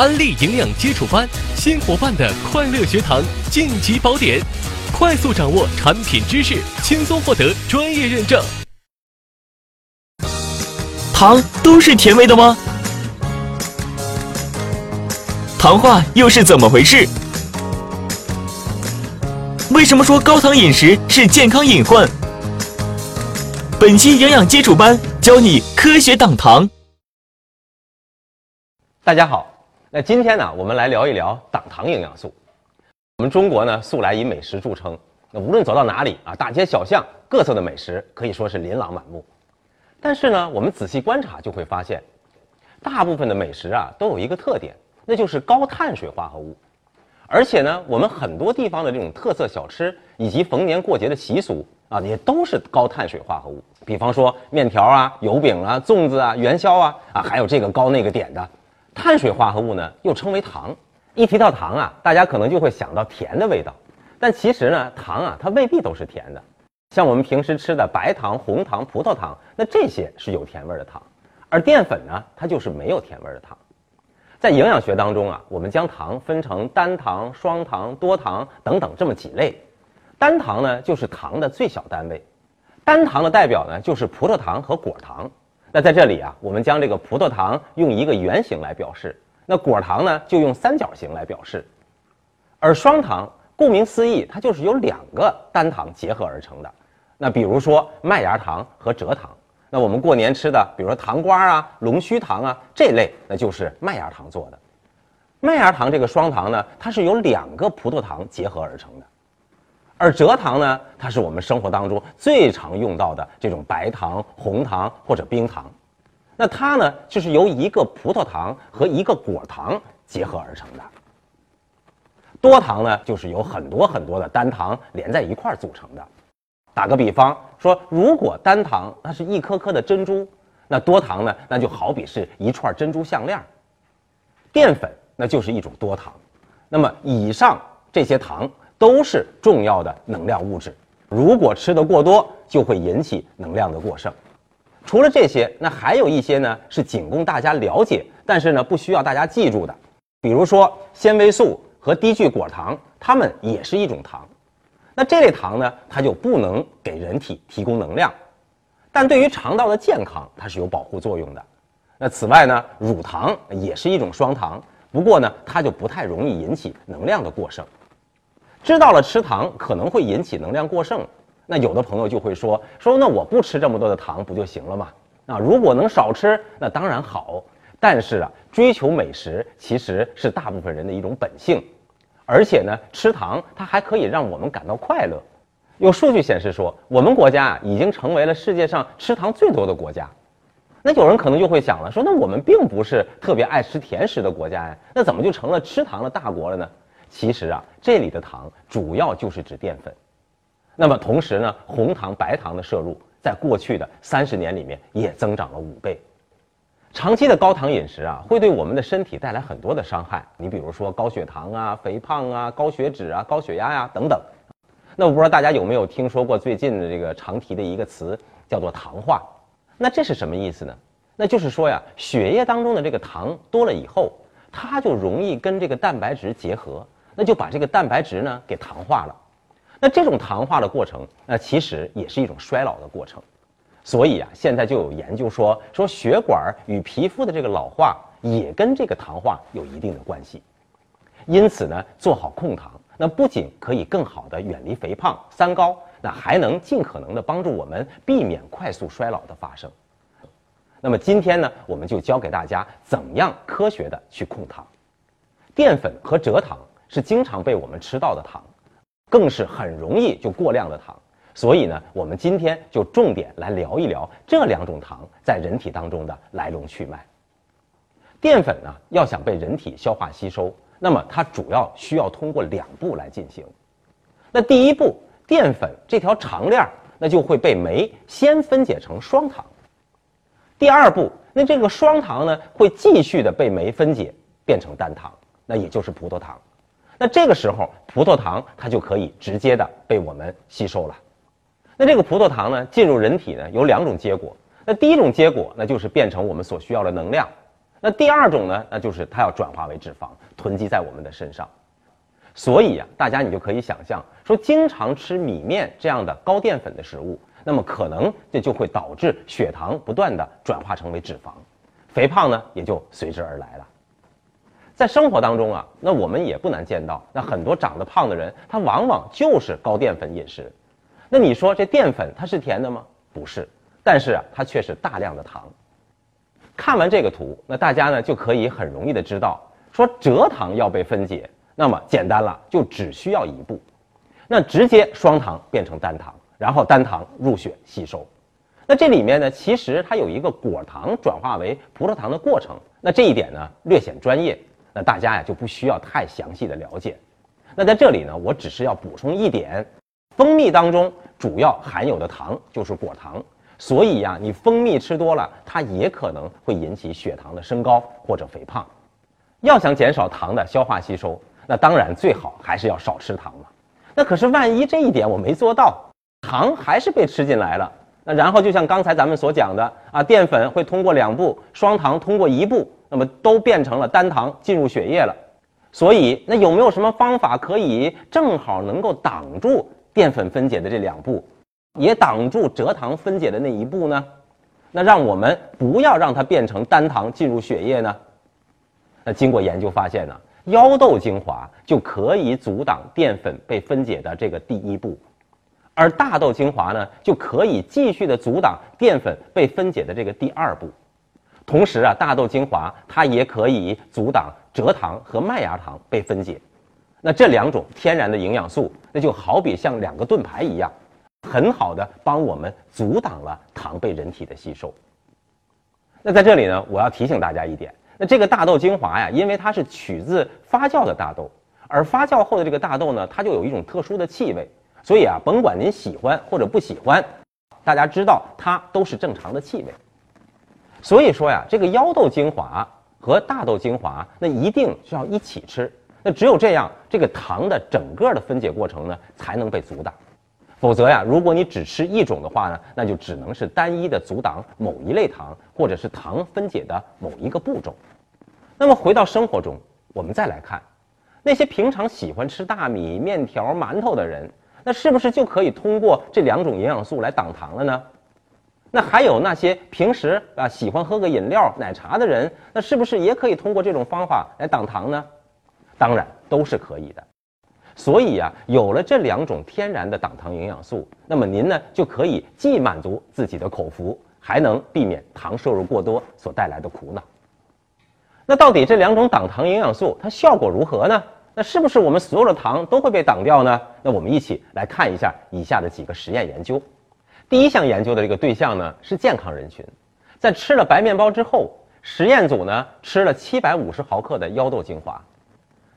安利营养基础班，新伙伴的快乐学堂晋级宝典，快速掌握产品知识，轻松获得专业认证。糖都是甜味的吗？糖化又是怎么回事？为什么说高糖饮食是健康隐患？本期营养基础班教你科学挡糖。大家好，那今天呢，我们来聊一聊党糖营养素。我们中国呢，素来以美食著称，那无论走到哪里啊，大街小巷，各色的美食可以说是琳琅满目。但是呢，我们仔细观察就会发现，大部分的美食啊，都有一个特点，那就是高碳水化合物。而且呢，我们很多地方的这种特色小吃以及逢年过节的习俗啊，也都是高碳水化合物。比方说面条啊、油饼啊、粽子啊、元宵啊啊，还有这个高那个点的，碳水化合物呢又称为糖。一提到糖啊，大家可能就会想到甜的味道，但其实呢，糖啊它未必都是甜的。像我们平时吃的白糖、红糖、葡萄糖，那这些是有甜味的糖，而淀粉呢，它就是没有甜味的糖。在营养学当中啊，我们将糖分成单糖、双糖、多糖等等这么几类。单糖呢，就是糖的最小单位。单糖的代表呢，就是葡萄糖和果糖。那在这里啊，我们将这个葡萄糖用一个圆形来表示，那果糖呢就用三角形来表示。而双糖，顾名思义，它就是由两个单糖结合而成的。那比如说麦芽糖和蔗糖。那我们过年吃的，比如说糖瓜啊、龙须糖啊这类，那就是麦芽糖做的。麦芽糖这个双糖呢，它是由两个葡萄糖结合而成的，而蔗糖呢，它是我们生活当中最常用到的这种白糖、红糖或者冰糖。那它呢，就是由一个葡萄糖和一个果糖结合而成的。多糖呢，就是由很多很多的单糖连在一块儿组成的。打个比方说，如果单糖它是一颗颗的珍珠，那多糖呢，那就好比是一串珍珠项链。淀粉那就是一种多糖，那么以上这些糖都是重要的能量物质，如果吃的过多，就会引起能量的过剩。除了这些，那还有一些呢是仅供大家了解，但是呢不需要大家记住的，比如说纤维素和低聚果糖，它们也是一种糖。那这类糖呢，它就不能给人体提供能量，但对于肠道的健康，它是有保护作用的。那此外呢，乳糖也是一种双糖，不过呢，它就不太容易引起能量的过剩。知道了吃糖可能会引起能量过剩，那有的朋友就会说说，那我不吃这么多的糖不就行了吗？啊，如果能少吃，那当然好。但是啊，追求美食其实是大部分人的一种本性。而且呢，吃糖它还可以让我们感到快乐。有数据显示说，我们国家已经成为了世界上吃糖最多的国家。那有人可能就会想了，说那我们并不是特别爱吃甜食的国家呀，那怎么就成了吃糖的大国了呢？其实啊，这里的糖主要就是指淀粉。那么同时呢，红糖、白糖的摄入在过去的三十年里面也增长了五倍。长期的高糖饮食啊，会对我们的身体带来很多的伤害。你比如说高血糖啊、肥胖啊、高血脂啊、高血压呀等等。那我不知道大家有没有听说过最近的这个常提的一个词，叫做糖化。那这是什么意思呢？那就是说呀，血液当中的这个糖多了以后，它就容易跟这个蛋白质结合，那就把这个蛋白质呢给糖化了。那这种糖化的过程，那其实也是一种衰老的过程。所以啊，现在就有研究说，说血管与皮肤的这个老化也跟这个糖化有一定的关系。因此呢，做好控糖，那不仅可以更好的远离肥胖、三高，那还能尽可能的帮助我们避免快速衰老的发生。那么今天呢，我们就教给大家怎样科学的去控糖。淀粉和蔗糖是经常被我们吃到的糖，更是很容易就过量的糖。所以呢，我们今天就重点来聊一聊这两种糖在人体当中的来龙去脉。淀粉呢，要想被人体消化吸收，那么它主要需要通过两步来进行。那第一步，淀粉这条长链儿，那就会被酶先分解成双糖。第二步，那这个双糖呢，会继续的被酶分解变成单糖，那也就是葡萄糖。那这个时候，葡萄糖它就可以直接的被我们吸收了。那这个葡萄糖呢，进入人体呢，有两种结果。那第一种结果，那就是变成我们所需要的能量。那第二种呢，那就是它要转化为脂肪，囤积在我们的身上。所以呀，大家你就可以想象，说经常吃米面这样的高淀粉的食物，那么可能这就会导致血糖不断的转化成为脂肪，肥胖呢也就随之而来了。在生活当中啊，那我们也不难见到，那很多长得胖的人，他往往就是高淀粉饮食。那你说这淀粉它是甜的吗？不是，但是啊，它却是大量的糖。看完这个图，那大家呢就可以很容易的知道，说蔗糖要被分解，那么简单了，就只需要一步，那直接双糖变成单糖，然后单糖入血吸收。那这里面呢，其实它有一个果糖转化为葡萄糖的过程，那这一点呢略显专业。那大家呀就不需要太详细的了解。那在这里呢，我只是要补充一点：蜂蜜当中主要含有的糖就是果糖，所以呀，你蜂蜜吃多了，它也可能会引起血糖的升高或者肥胖。要想减少糖的消化吸收，那当然最好还是要少吃糖嘛。那可是万一这一点我没做到，糖还是被吃进来了。那然后就像刚才咱们所讲的啊，淀粉会通过两步，双糖通过一步。那么都变成了单糖进入血液了，所以那有没有什么方法可以正好能够挡住淀粉分解的这两步，也挡住蔗糖分解的那一步呢？那让我们不要让它变成单糖进入血液呢？那经过研究发现呢，腰豆精华就可以阻挡淀粉被分解的这个第一步，而大豆精华呢就可以继续的阻挡淀粉被分解的这个第二步。同时啊，大豆精华它也可以阻挡蔗糖和麦芽糖被分解，那这两种天然的营养素，那就好比像两个盾牌一样，很好的帮我们阻挡了糖被人体的吸收。那在这里呢，我要提醒大家一点，那这个大豆精华呀，因为它是取自发酵的大豆，而发酵后的这个大豆呢，它就有一种特殊的气味，所以啊，甭管您喜欢或者不喜欢，大家知道它都是正常的气味。所以说呀，这个腰豆精华和大豆精华，那一定是要一起吃。那只有这样，这个糖的整个的分解过程呢，才能被阻挡。否则呀，如果你只吃一种的话呢，那就只能是单一的阻挡某一类糖，或者是糖分解的某一个步骤。那么回到生活中，我们再来看，那些平常喜欢吃大米、面条、馒头的人，那是不是就可以通过这两种营养素来挡糖了呢？那还有那些平时啊喜欢喝个饮料、奶茶的人，那是不是也可以通过这种方法来挡糖呢？当然都是可以的。所以啊，有了这两种天然的挡糖营养素，那么您呢就可以既满足自己的口福，还能避免糖摄入过多所带来的苦恼。那到底这两种挡糖营养素它效果如何呢？那是不是我们所有的糖都会被挡掉呢？那我们一起来看一下以下的几个实验研究。第一项研究的这个对象呢是健康人群，在吃了白面包之后，实验组呢吃了七百五十毫克的腰豆精华，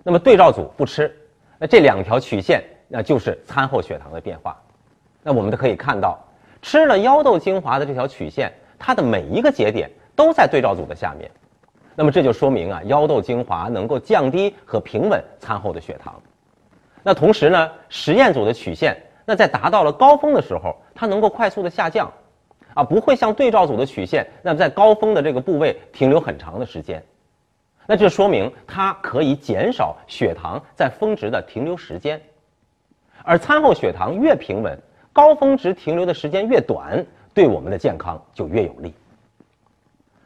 那么对照组不吃，那这两条曲线那就是餐后血糖的变化。那我们都可以看到，吃了腰豆精华的这条曲线，它的每一个节点都在对照组的下面，那么这就说明啊，腰豆精华能够降低和平稳餐后的血糖。那同时呢，实验组的曲线。那在达到了高峰的时候，它能够快速的下降，啊，不会像对照组的曲线，那么在高峰的这个部位停留很长的时间。那这说明它可以减少血糖在峰值的停留时间，而餐后血糖越平稳，高峰值停留的时间越短，对我们的健康就越有利。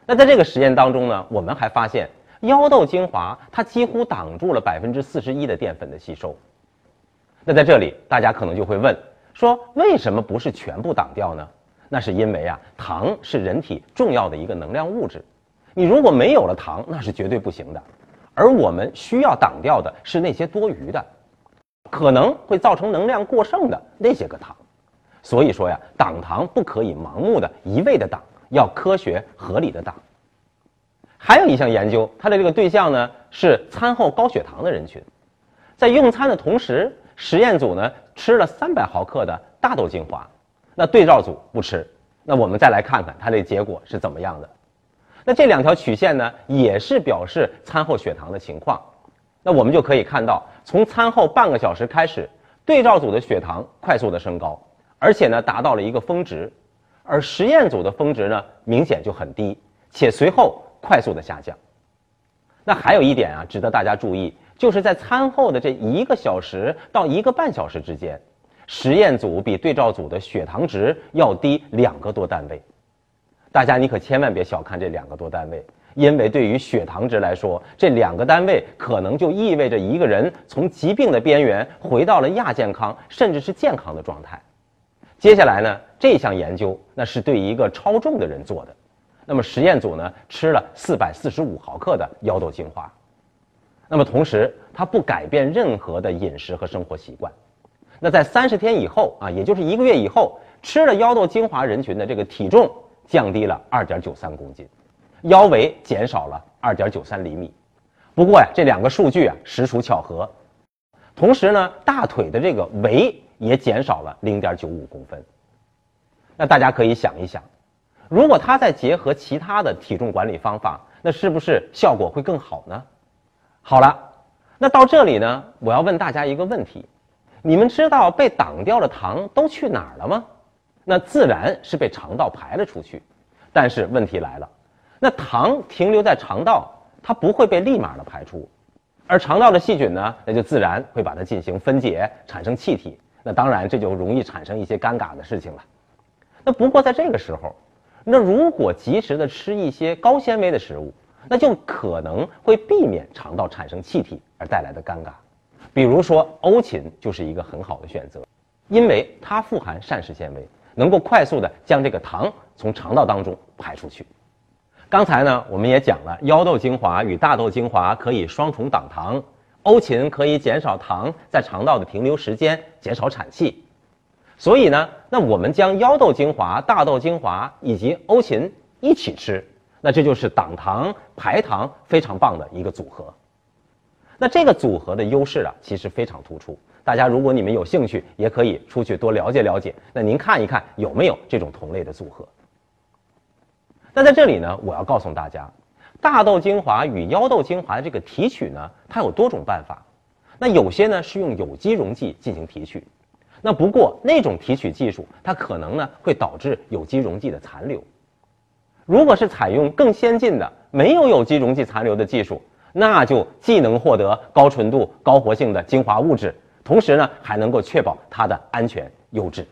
那在这个实验当中呢，我们还发现腰豆精华它几乎挡住了百分之四十一的淀粉的吸收。那在这里，大家可能就会问，说为什么不是全部挡掉呢？那是因为啊，糖是人体重要的一个能量物质，你如果没有了糖，那是绝对不行的。而我们需要挡掉的是那些多余的，可能会造成能量过剩的那些个糖。所以说呀，挡糖不可以盲目的一味的挡，要科学合理的挡。还有一项研究，它的这个对象呢是餐后高血糖的人群，在用餐的同时。实验组呢吃了三百毫克的大豆精华，那对照组不吃。那我们再来看看它的结果是怎么样的。那这两条曲线呢也是表示餐后血糖的情况。那我们就可以看到，从餐后半个小时开始，对照组的血糖快速的升高，而且呢达到了一个峰值，而实验组的峰值呢明显就很低，且随后快速的下降。那还有一点啊，值得大家注意，就是在餐后的这一个小时到一个半小时之间，实验组比对照组的血糖值要低两个多单位。大家你可千万别小看这两个多单位，因为对于血糖值来说，这两个单位可能就意味着一个人从疾病的边缘回到了亚健康，甚至是健康的状态。接下来呢，这项研究那是对一个超重的人做的。那么实验组呢吃了四百四十五毫克的腰豆精华，那么同时他不改变任何的饮食和生活习惯。那在三十天以后啊，也就是一个月以后，吃了腰豆精华人群的这个体重降低了二点九三公斤，腰围减少了二点九三厘米。不过呀，这两个数据啊实属巧合。同时呢，大腿的这个围也减少了零点九五公分。那大家可以想一想。如果他再结合其他的体重管理方法，那是不是效果会更好呢？好了，那到这里呢，我要问大家一个问题：你们知道被挡掉的糖都去哪儿了吗？那自然是被肠道排了出去。但是问题来了，那糖停留在肠道，它不会被立马的排出，而肠道的细菌呢，那就自然会把它进行分解，产生气体。那当然这就容易产生一些尴尬的事情了。那不过在这个时候。那如果及时的吃一些高纤维的食物，那就可能会避免肠道产生气体而带来的尴尬。比如说欧芹就是一个很好的选择，因为它富含膳食纤维，能够快速的将这个糖从肠道当中排出去。刚才呢，我们也讲了，腰豆精华与大豆精华可以双重挡糖，欧芹可以减少糖在肠道的停留时间，减少产气。所以呢，那我们将腰豆精华、大豆精华以及欧芹一起吃，那这就是挡糖排糖非常棒的一个组合。那这个组合的优势啊，其实非常突出。大家如果你们有兴趣，也可以出去多了解了解。那您看一看有没有这种同类的组合。那在这里呢，我要告诉大家，大豆精华与腰豆精华的这个提取呢，它有多种办法。那有些呢是用有机溶剂进行提取。那不过那种提取技术，它可能呢会导致有机溶剂的残留。如果是采用更先进的没有有机溶剂残留的技术，那就既能获得高纯度、高活性的精华物质，同时呢还能够确保它的安全优质。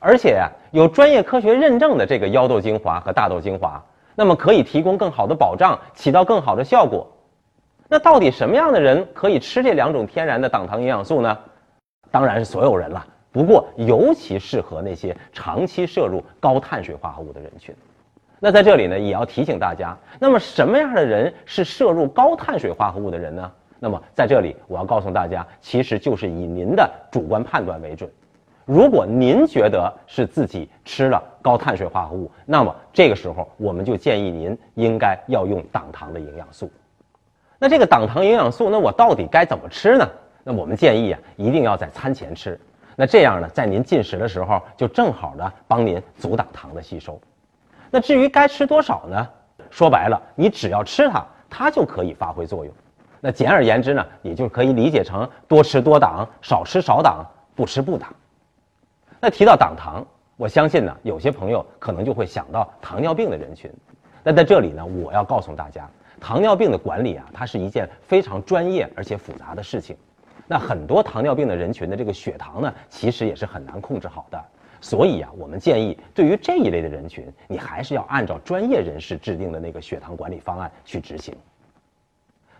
而且呀，有专业科学认证的这个腰豆精华和大豆精华，那么可以提供更好的保障，起到更好的效果。那到底什么样的人可以吃这两种天然的党糖营养素呢？当然是所有人了，不过尤其适合那些长期摄入高碳水化合物的人群。那在这里呢，也要提醒大家，那么什么样的人是摄入高碳水化合物的人呢？那么在这里，我要告诉大家，其实就是以您的主观判断为准。如果您觉得是自己吃了高碳水化合物，那么这个时候我们就建议您应该要用党糖的营养素。那这个党糖营养素，那我到底该怎么吃呢？那我们建议啊，一定要在餐前吃。那这样呢，在您进食的时候，就正好的帮您阻挡糖的吸收。那至于该吃多少呢？说白了，你只要吃它，它就可以发挥作用。那简而言之呢，也就可以理解成多吃多挡，少吃少挡，不吃不挡。那提到挡糖，我相信呢，有些朋友可能就会想到糖尿病的人群。那在这里呢，我要告诉大家，糖尿病的管理啊，它是一件非常专业而且复杂的事情。那很多糖尿病的人群的这个血糖呢，其实也是很难控制好的。所以啊，我们建议对于这一类的人群，你还是要按照专业人士制定的那个血糖管理方案去执行。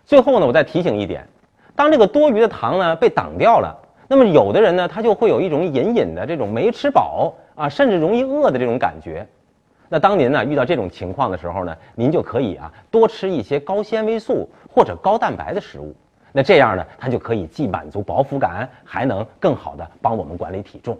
最后呢，我再提醒一点，当这个多余的糖呢被挡掉了，那么有的人呢，他就会有一种隐隐的这种没吃饱啊，甚至容易饿的这种感觉。那当您呢遇到这种情况的时候呢，您就可以啊多吃一些高纤维素或者高蛋白的食物。那这样呢，它就可以既满足饱腹感，还能更好的帮我们管理体重。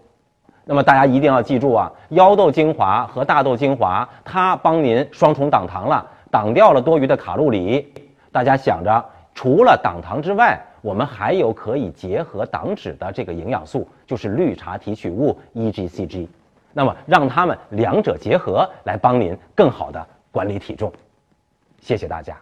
那么大家一定要记住啊，腰豆精华和大豆精华，它帮您双重挡糖了，挡掉了多余的卡路里。大家想着，除了挡糖之外，我们还有可以结合挡脂的这个营养素，就是绿茶提取物 EGCG。那么让它们两者结合，来帮您更好的管理体重。谢谢大家。